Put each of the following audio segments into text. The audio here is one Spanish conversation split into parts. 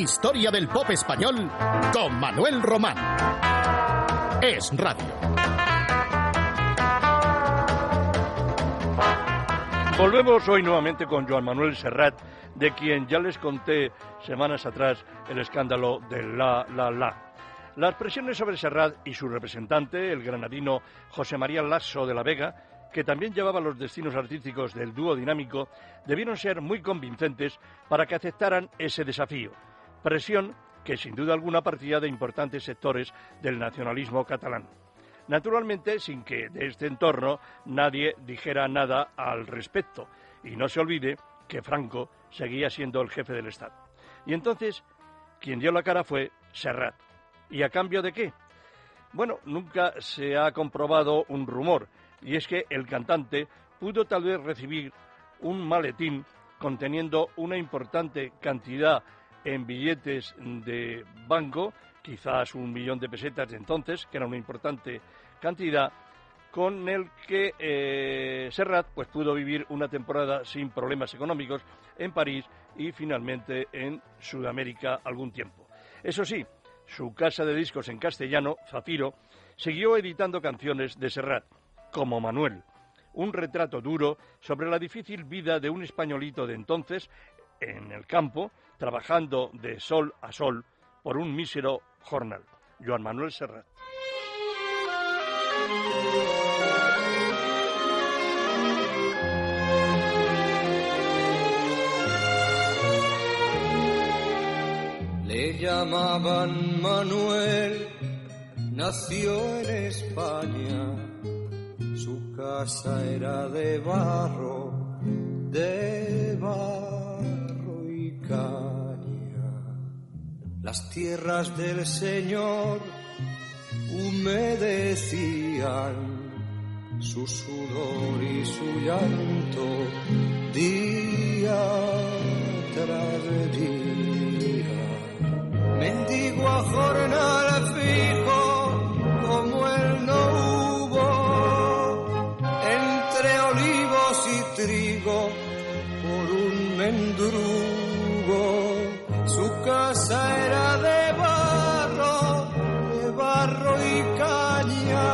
Historia del pop español con Manuel Román. Es radio. Volvemos hoy nuevamente con Joan Manuel Serrat, de quien ya les conté semanas atrás el escándalo de La La La. Las presiones sobre Serrat y su representante, el granadino José María Lasso de la Vega, que también llevaba los destinos artísticos del dúo dinámico, debieron ser muy convincentes para que aceptaran ese desafío. Presión que sin duda alguna partía de importantes sectores del nacionalismo catalán. Naturalmente, sin que de este entorno nadie dijera nada al respecto. Y no se olvide que Franco seguía siendo el jefe del Estado. Y entonces, quien dio la cara fue Serrat. ¿Y a cambio de qué? Bueno, nunca se ha comprobado un rumor, y es que el cantante pudo tal vez recibir un maletín conteniendo una importante cantidad en billetes de banco, quizás un millón de pesetas de entonces, que era una importante cantidad, con el que eh, Serrat pues, pudo vivir una temporada sin problemas económicos en París y finalmente en Sudamérica algún tiempo. Eso sí, su casa de discos en castellano, Zafiro, siguió editando canciones de Serrat como Manuel, un retrato duro sobre la difícil vida de un españolito de entonces en el campo, trabajando de sol a sol por un mísero jornal. Joan Manuel Serrat. Le llamaban Manuel, nació en España su casa era de barro, de barro y. Las tierras del Señor humedecían su sudor y su llanto día tras día. Mendigo a jornal fijo como el no trigo por un mendrugo. Era de barro, de barro y caña.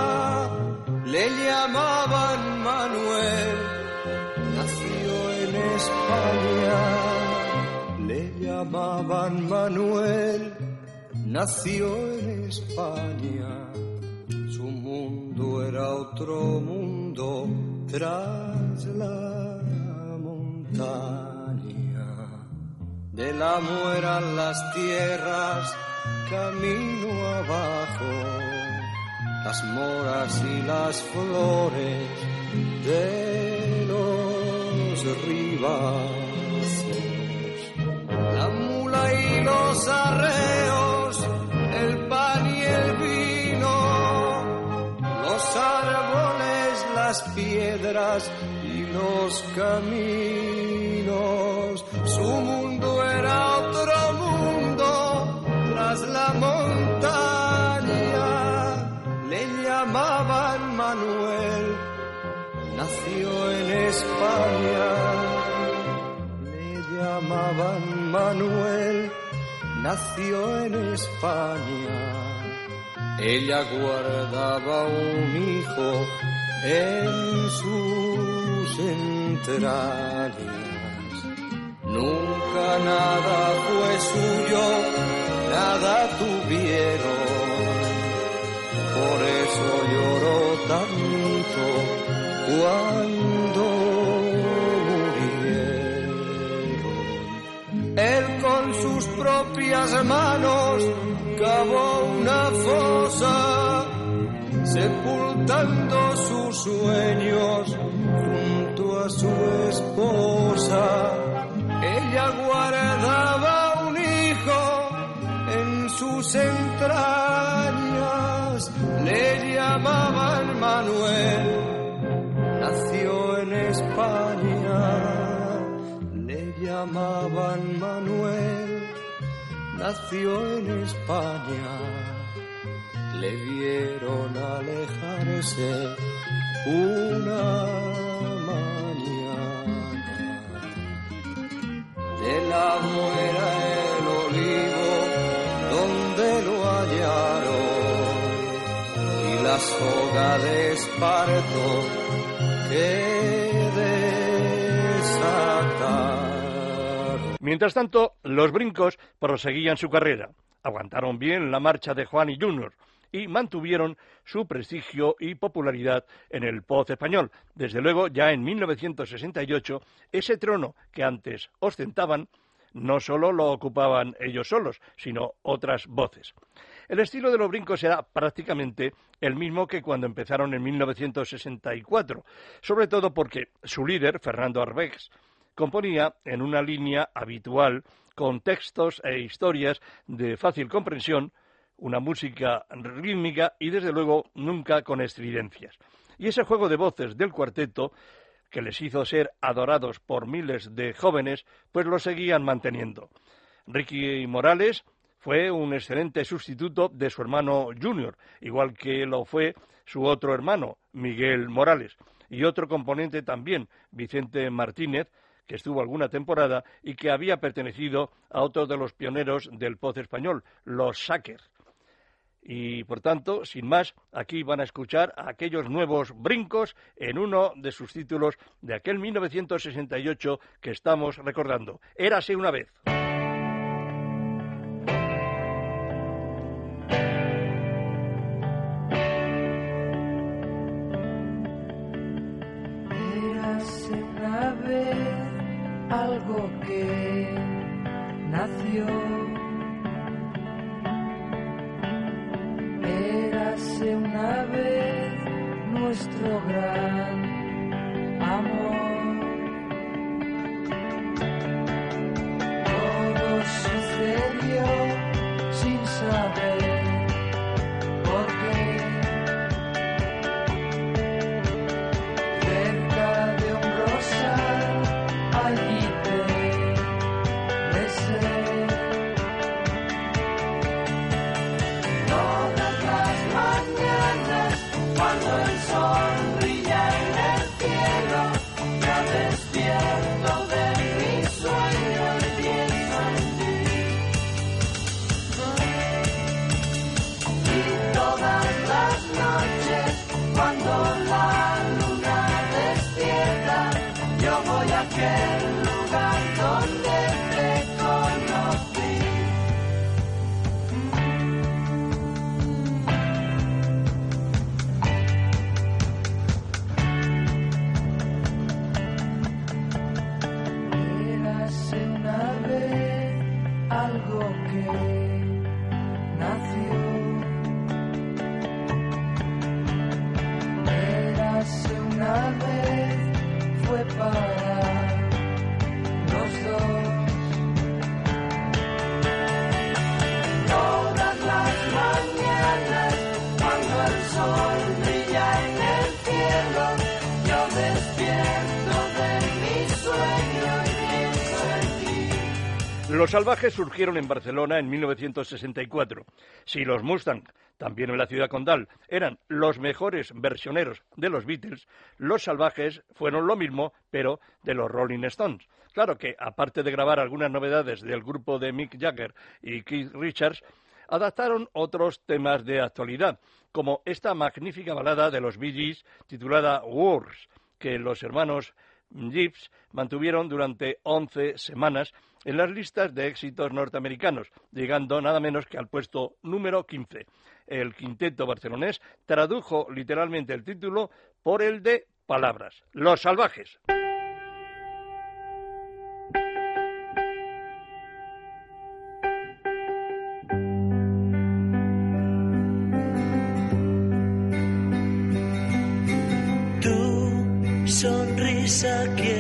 Le llamaban Manuel, nació en España. Le llamaban Manuel, nació en España. Su mundo era otro mundo tras la montaña. De la muera las tierras, camino abajo, las moras y las flores de los ribazos. La mula y los arreos, el pan y el vino, los árboles, las piedras y los caminos. Su la montaña. Le llamaban Manuel, nació en España. Le llamaban Manuel, nació en España. Ella guardaba un hijo en sus entrañas. Nunca nada fue suyo, nada tuvieron. Por eso lloró tanto cuando murieron. Él con sus propias manos cavó una fosa sepultando sus sueños junto a su esposa. Ella sus entrañas, le llamaban Manuel, nació en España, le llamaban Manuel, nació en España le vieron alejarse una mañana. De la muera la soga de esparto que desatar. Mientras tanto, los brincos proseguían su carrera. Aguantaron bien la marcha de Juan y Junior y mantuvieron su prestigio y popularidad en el poz español. Desde luego, ya en 1968, ese trono que antes ostentaban no solo lo ocupaban ellos solos, sino otras voces. El estilo de los brincos era prácticamente el mismo que cuando empezaron en 1964, sobre todo porque su líder, Fernando Arbex, componía en una línea habitual con textos e historias de fácil comprensión, una música rítmica y desde luego nunca con estridencias. Y ese juego de voces del cuarteto que les hizo ser adorados por miles de jóvenes, pues lo seguían manteniendo. Ricky Morales fue un excelente sustituto de su hermano Junior, igual que lo fue su otro hermano, Miguel Morales, y otro componente también, Vicente Martínez, que estuvo alguna temporada y que había pertenecido a otro de los pioneros del poz español, los Sackers. Y por tanto, sin más, aquí van a escuchar aquellos nuevos brincos en uno de sus títulos de aquel 1968 que estamos recordando. Érase una vez. Los salvajes surgieron en Barcelona en 1964. Si los Mustang, también en la ciudad condal, eran los mejores versioneros de los Beatles, los salvajes fueron lo mismo, pero de los Rolling Stones. Claro que, aparte de grabar algunas novedades del grupo de Mick Jagger y Keith Richards, adaptaron otros temas de actualidad, como esta magnífica balada de los Bee Gees titulada Wars, que los hermanos Gibbs mantuvieron durante 11 semanas en las listas de éxitos norteamericanos, llegando nada menos que al puesto número 15. El quinteto barcelonés tradujo literalmente el título por el de Palabras, Los Salvajes. sakit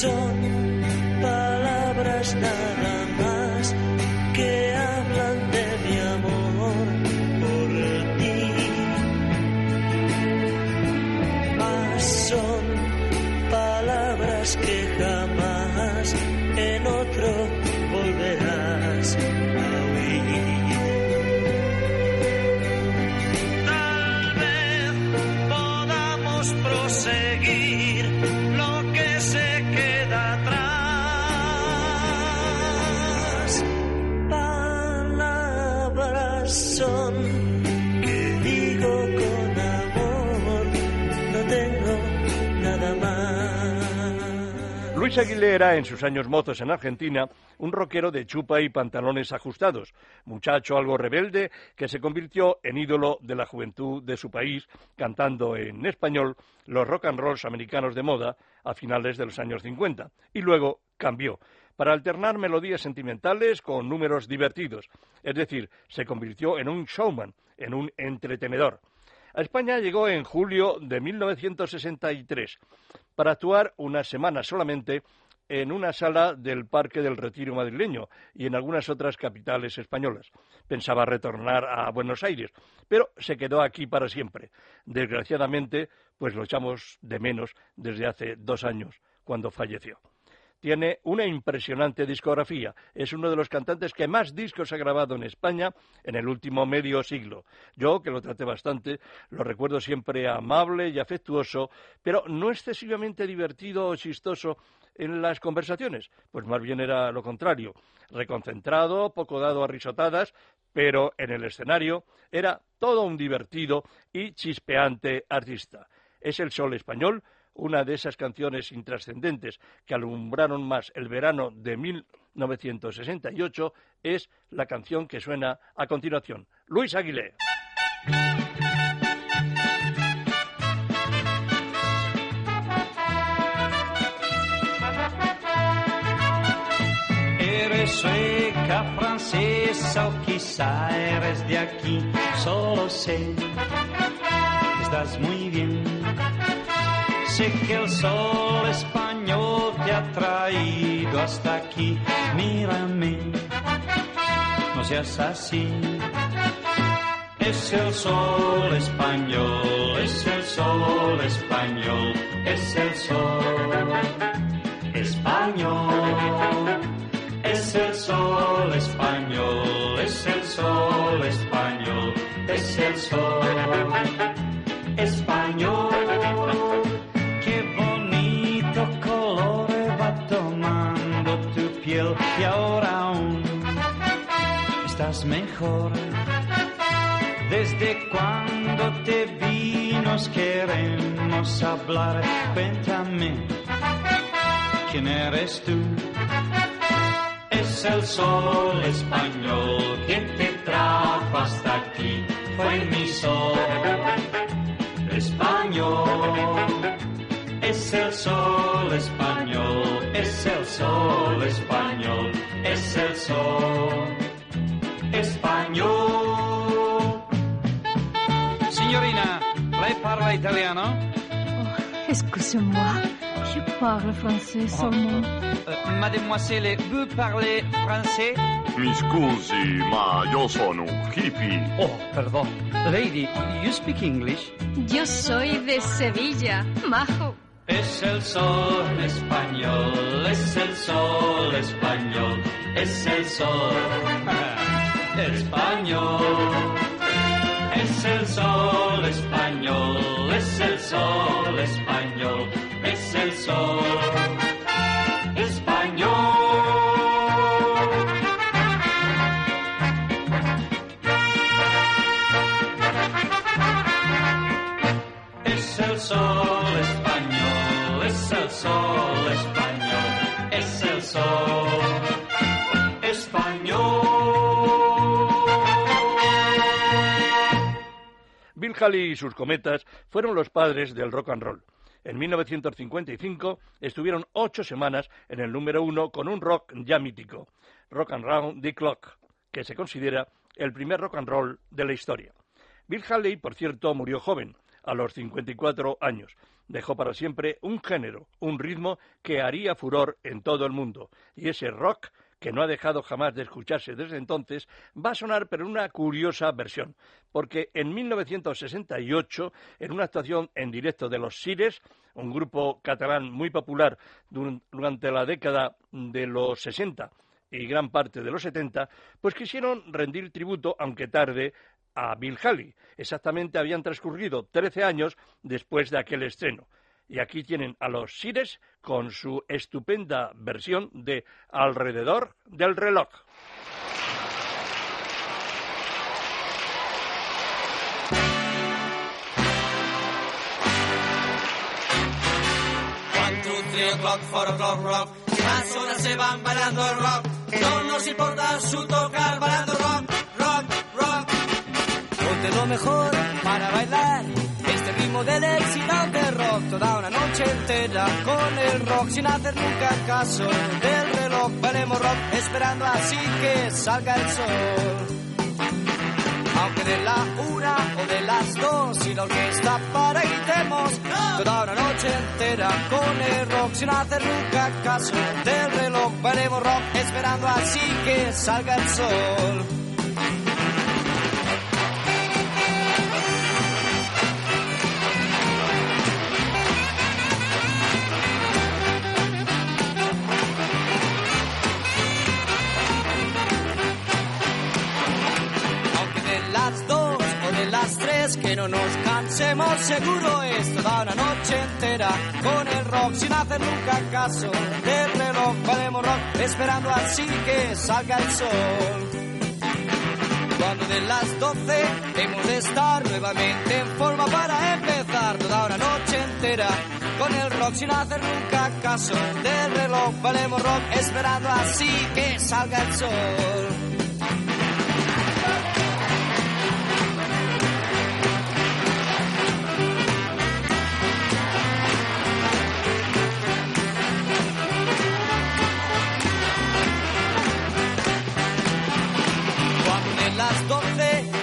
son palabras tan Luis Aguilera, en sus años mozos en Argentina, un rockero de chupa y pantalones ajustados, muchacho algo rebelde que se convirtió en ídolo de la juventud de su país, cantando en español los rock and rolls americanos de moda a finales de los años 50. Y luego cambió para alternar melodías sentimentales con números divertidos. Es decir, se convirtió en un showman, en un entretenedor. A España llegó en julio de 1963 para actuar una semana solamente en una sala del Parque del Retiro madrileño y en algunas otras capitales españolas. Pensaba retornar a Buenos Aires, pero se quedó aquí para siempre. Desgraciadamente, pues lo echamos de menos desde hace dos años, cuando falleció. Tiene una impresionante discografía. Es uno de los cantantes que más discos ha grabado en España en el último medio siglo. Yo, que lo traté bastante, lo recuerdo siempre amable y afectuoso, pero no excesivamente divertido o chistoso en las conversaciones. Pues más bien era lo contrario. Reconcentrado, poco dado a risotadas, pero en el escenario era todo un divertido y chispeante artista. Es el sol español una de esas canciones intrascendentes que alumbraron más el verano de 1968 es la canción que suena a continuación. Luis Aguilé. Sueca, francesa o quizá eres de aquí, solo sé que estás muy bien. Que el sol español te ha traído hasta aquí, mírame, no seas así. Es el sol español, es el sol español, es el sol español. Es el sol español, Desde cuando te vi nos queremos hablar, cuéntame quién eres tú. Es el sol español que te trajo hasta aquí, fue mi sol español. Es el sol español, es el sol español, es el sol español. Signorina, lei parla italiano? Oh, excusez-moi, je parle français seulement. Euh, mademoiselle, vous parlez français? Mi scusi, ma io sono un hippie. Oh, perdón. Lady, you speak English? Yo soy de Sevilla, majo. Es el sol español, es el sol español, es el sol español. Es el sol español, es el sol español, es el sol Bill Haley y sus cometas fueron los padres del rock and roll. En 1955 estuvieron ocho semanas en el número uno con un rock ya mítico, Rock and Round the Clock, que se considera el primer rock and roll de la historia. Bill Haley, por cierto, murió joven, a los 54 años. Dejó para siempre un género, un ritmo que haría furor en todo el mundo, y ese rock que no ha dejado jamás de escucharse desde entonces, va a sonar pero en una curiosa versión, porque en 1968, en una actuación en directo de los Sires, un grupo catalán muy popular durante la década de los 60 y gran parte de los 70, pues quisieron rendir tributo, aunque tarde, a Bill Haley. Exactamente habían transcurrido 13 años después de aquel estreno. Y aquí tienen a los Sires con su estupenda versión de Alrededor del reloj. One, two, three o'clock, four o'clock, rock. Las horas se van bailando el rock. No nos importa su tocar bailando rock, rock, rock. Ponte lo mejor para bailar. Ritmo del excitante rock. Toda una noche entera con el rock sin hacer nunca caso del reloj. Bailemos rock esperando así que salga el sol. Aunque de la una o de las dos y la orquesta para gritemos toda una noche entera con el rock sin hacer nunca caso del reloj. Bailemos rock esperando así que salga el sol. Tres que no nos cansemos, seguro es toda una noche entera con el rock sin hacer nunca caso del reloj. Valemos rock esperando así que salga el sol. Cuando de las doce hemos de estar nuevamente en forma para empezar toda una noche entera con el rock sin hacer nunca caso del reloj. Valemos rock esperando así que salga el sol.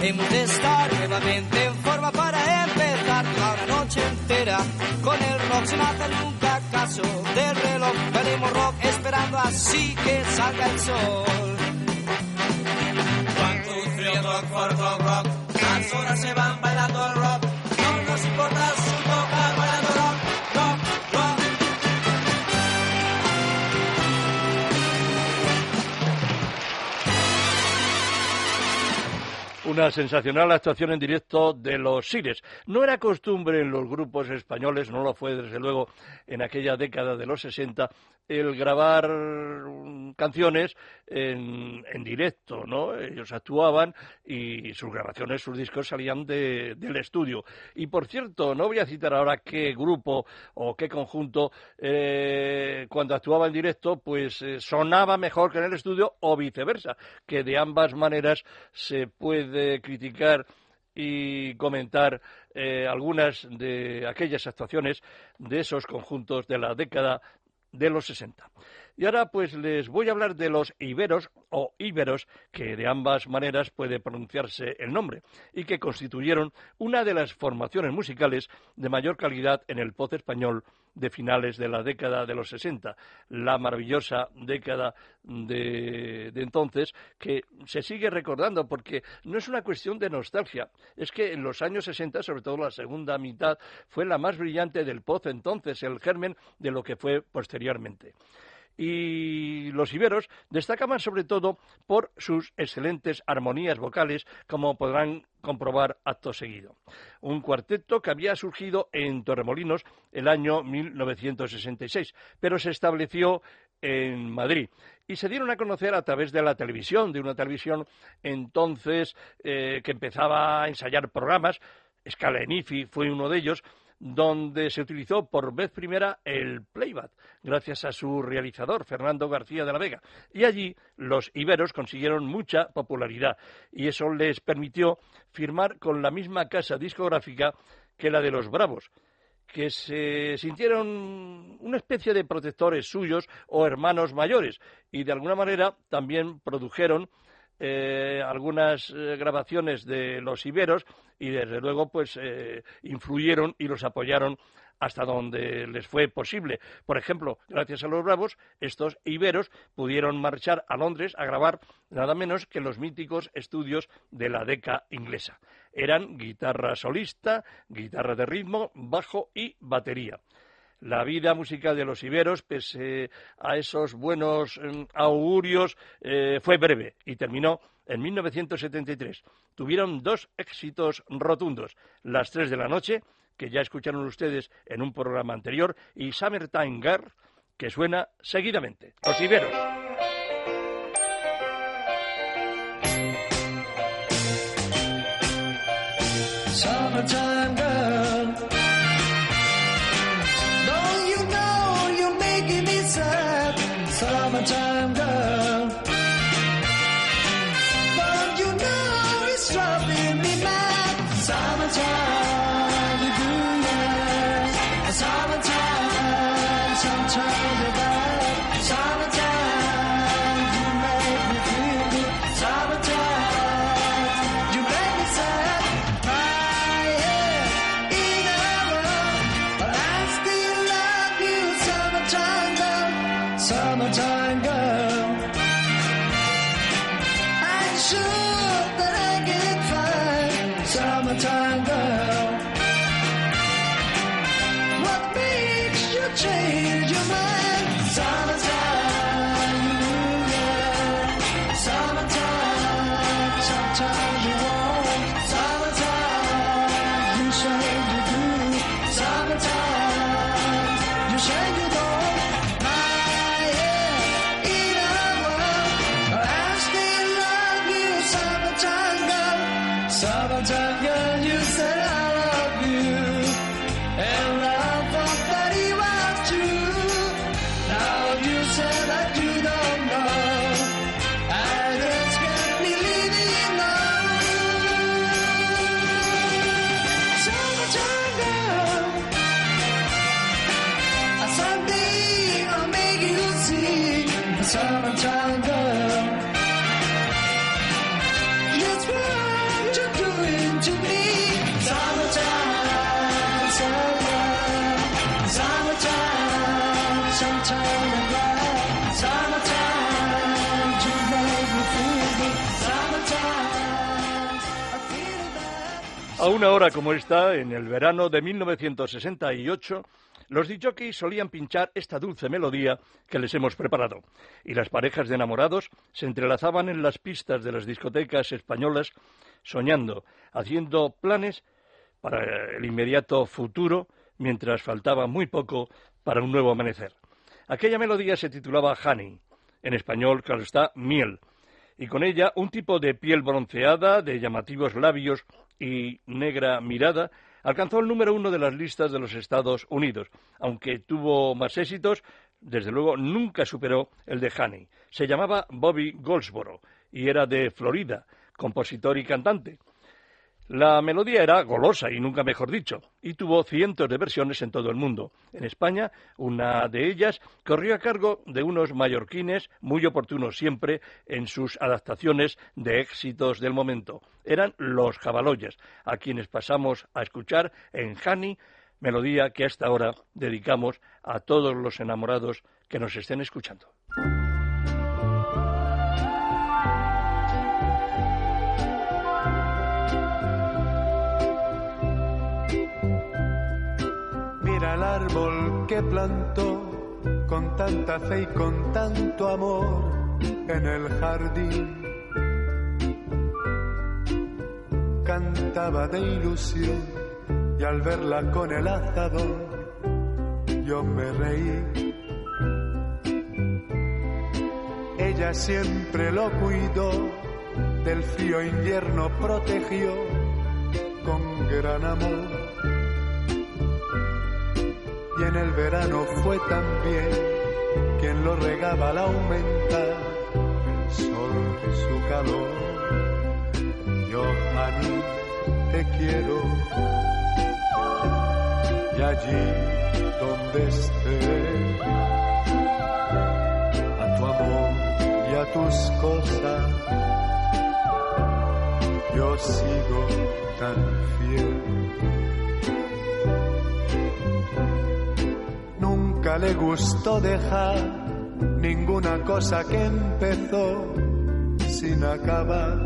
Hemos de estar nuevamente en forma para empezar toda una noche entera con el rock sin hacer nunca caso del reloj. Venimos rock esperando así que salga el sol. One, two, three, o'clock, four o'clock, rock. Las horas se van bailando el rock. Una sensacional actuación en directo de los Sires. No era costumbre en los grupos españoles, no lo fue desde luego en aquella década de los 60, el grabar canciones en, en directo, ¿no? Ellos actuaban y sus grabaciones, sus discos salían de- del estudio. Y por cierto, no voy a citar ahora qué grupo o qué conjunto eh, cuando actuaba en directo, pues eh, sonaba mejor que en el estudio o viceversa, que de ambas maneras se puede criticar y comentar eh, algunas de aquellas actuaciones de esos conjuntos de la década de los 60. Y ahora pues les voy a hablar de los iberos o íberos, que de ambas maneras puede pronunciarse el nombre, y que constituyeron una de las formaciones musicales de mayor calidad en el pop español de finales de la década de los 60, la maravillosa década de, de entonces, que se sigue recordando porque no es una cuestión de nostalgia, es que en los años 60, sobre todo la segunda mitad, fue la más brillante del pop entonces, el germen de lo que fue posteriormente y los iberos destacaban sobre todo por sus excelentes armonías vocales, como podrán comprobar acto seguido. Un cuarteto que había surgido en Torremolinos el año 1966, pero se estableció en Madrid y se dieron a conocer a través de la televisión, de una televisión entonces eh, que empezaba a ensayar programas. Scala Enifi fue uno de ellos, donde se utilizó por vez primera el playback, gracias a su realizador, Fernando García de la Vega. Y allí los iberos consiguieron mucha popularidad y eso les permitió firmar con la misma casa discográfica que la de los Bravos, que se sintieron una especie de protectores suyos o hermanos mayores y de alguna manera también produjeron eh, algunas eh, grabaciones de los iberos y desde luego pues eh, influyeron y los apoyaron hasta donde les fue posible. Por ejemplo, gracias a los Bravos, estos iberos pudieron marchar a Londres a grabar nada menos que los míticos estudios de la deca inglesa. Eran guitarra solista, guitarra de ritmo, bajo y batería. La vida musical de los iberos, pese a esos buenos eh, augurios, eh, fue breve y terminó en 1973. Tuvieron dos éxitos rotundos, Las tres de la noche, que ya escucharon ustedes en un programa anterior, y Summertime Girl, que suena seguidamente. Los iberos. Summertime A una hora como esta, en el verano de 1968, los DJs solían pinchar esta dulce melodía que les hemos preparado, y las parejas de enamorados se entrelazaban en las pistas de las discotecas españolas, soñando, haciendo planes para el inmediato futuro, mientras faltaba muy poco para un nuevo amanecer. Aquella melodía se titulaba Honey, en español, claro está, miel, y con ella un tipo de piel bronceada, de llamativos labios y negra mirada, alcanzó el número uno de las listas de los Estados Unidos. Aunque tuvo más éxitos, desde luego nunca superó el de Honey. Se llamaba Bobby Goldsboro y era de Florida, compositor y cantante. La melodía era golosa y nunca mejor dicho, y tuvo cientos de versiones en todo el mundo. En España, una de ellas corrió a cargo de unos mallorquines muy oportunos siempre en sus adaptaciones de éxitos del momento. Eran los Jabaloyas, a quienes pasamos a escuchar en Hani, melodía que hasta ahora dedicamos a todos los enamorados que nos estén escuchando. Que plantó con tanta fe y con tanto amor en el jardín. Cantaba de ilusión y al verla con el azador yo me reí. Ella siempre lo cuidó, del frío invierno protegió con gran amor y en el verano fue también quien lo regaba al aumentar el sol su calor. Yo a te quiero y allí donde esté a tu amor y a tus cosas yo sigo tan fiel. Nunca le gustó dejar ninguna cosa que empezó sin acabar.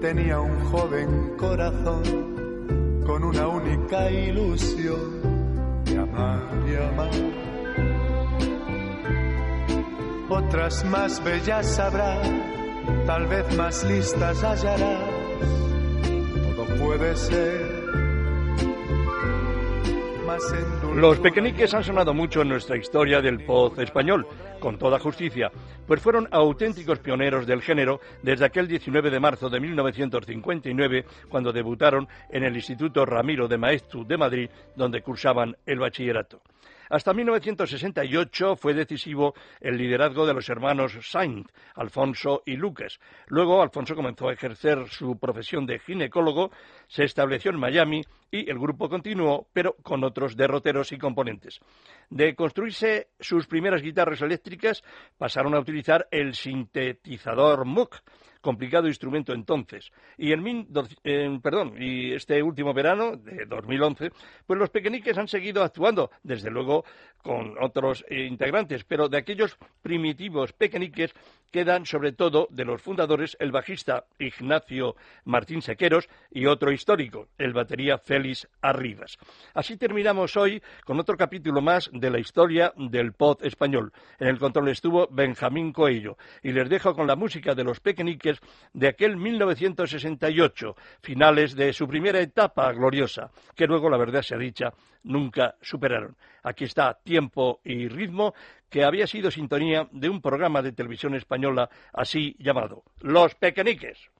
Tenía un joven corazón con una única ilusión de amar y amar. Otras más bellas habrá, tal vez más listas hallarás. Todo puede ser. Los pequeñiques han sonado mucho en nuestra historia del pop español, con toda justicia, pues fueron auténticos pioneros del género desde aquel 19 de marzo de 1959, cuando debutaron en el Instituto Ramiro de Maeztu de Madrid, donde cursaban el bachillerato. Hasta 1968 fue decisivo el liderazgo de los hermanos Saint, Alfonso y Lucas. Luego Alfonso comenzó a ejercer su profesión de ginecólogo, se estableció en Miami y el grupo continuó, pero con otros derroteros y componentes. De construirse sus primeras guitarras eléctricas, pasaron a utilizar el sintetizador Moog, complicado instrumento entonces. Y en, perdón, y este último verano de 2011, pues los pequeñiques han seguido actuando, desde luego con otros eh, integrantes, pero de aquellos primitivos pequeñiques quedan sobre todo de los fundadores el bajista Ignacio Martín Sequeros y otro histórico, el batería Félix Arribas. Así terminamos hoy con otro capítulo más de la historia del pop español. En el control estuvo Benjamín Coello y les dejo con la música de los pequeñiques de aquel 1968, finales de su primera etapa gloriosa, que luego, la verdad sea dicha, nunca superaron. Aquí está Tiempo y Ritmo, que había sido sintonía de un programa de televisión española así llamado Los Pequeñiques.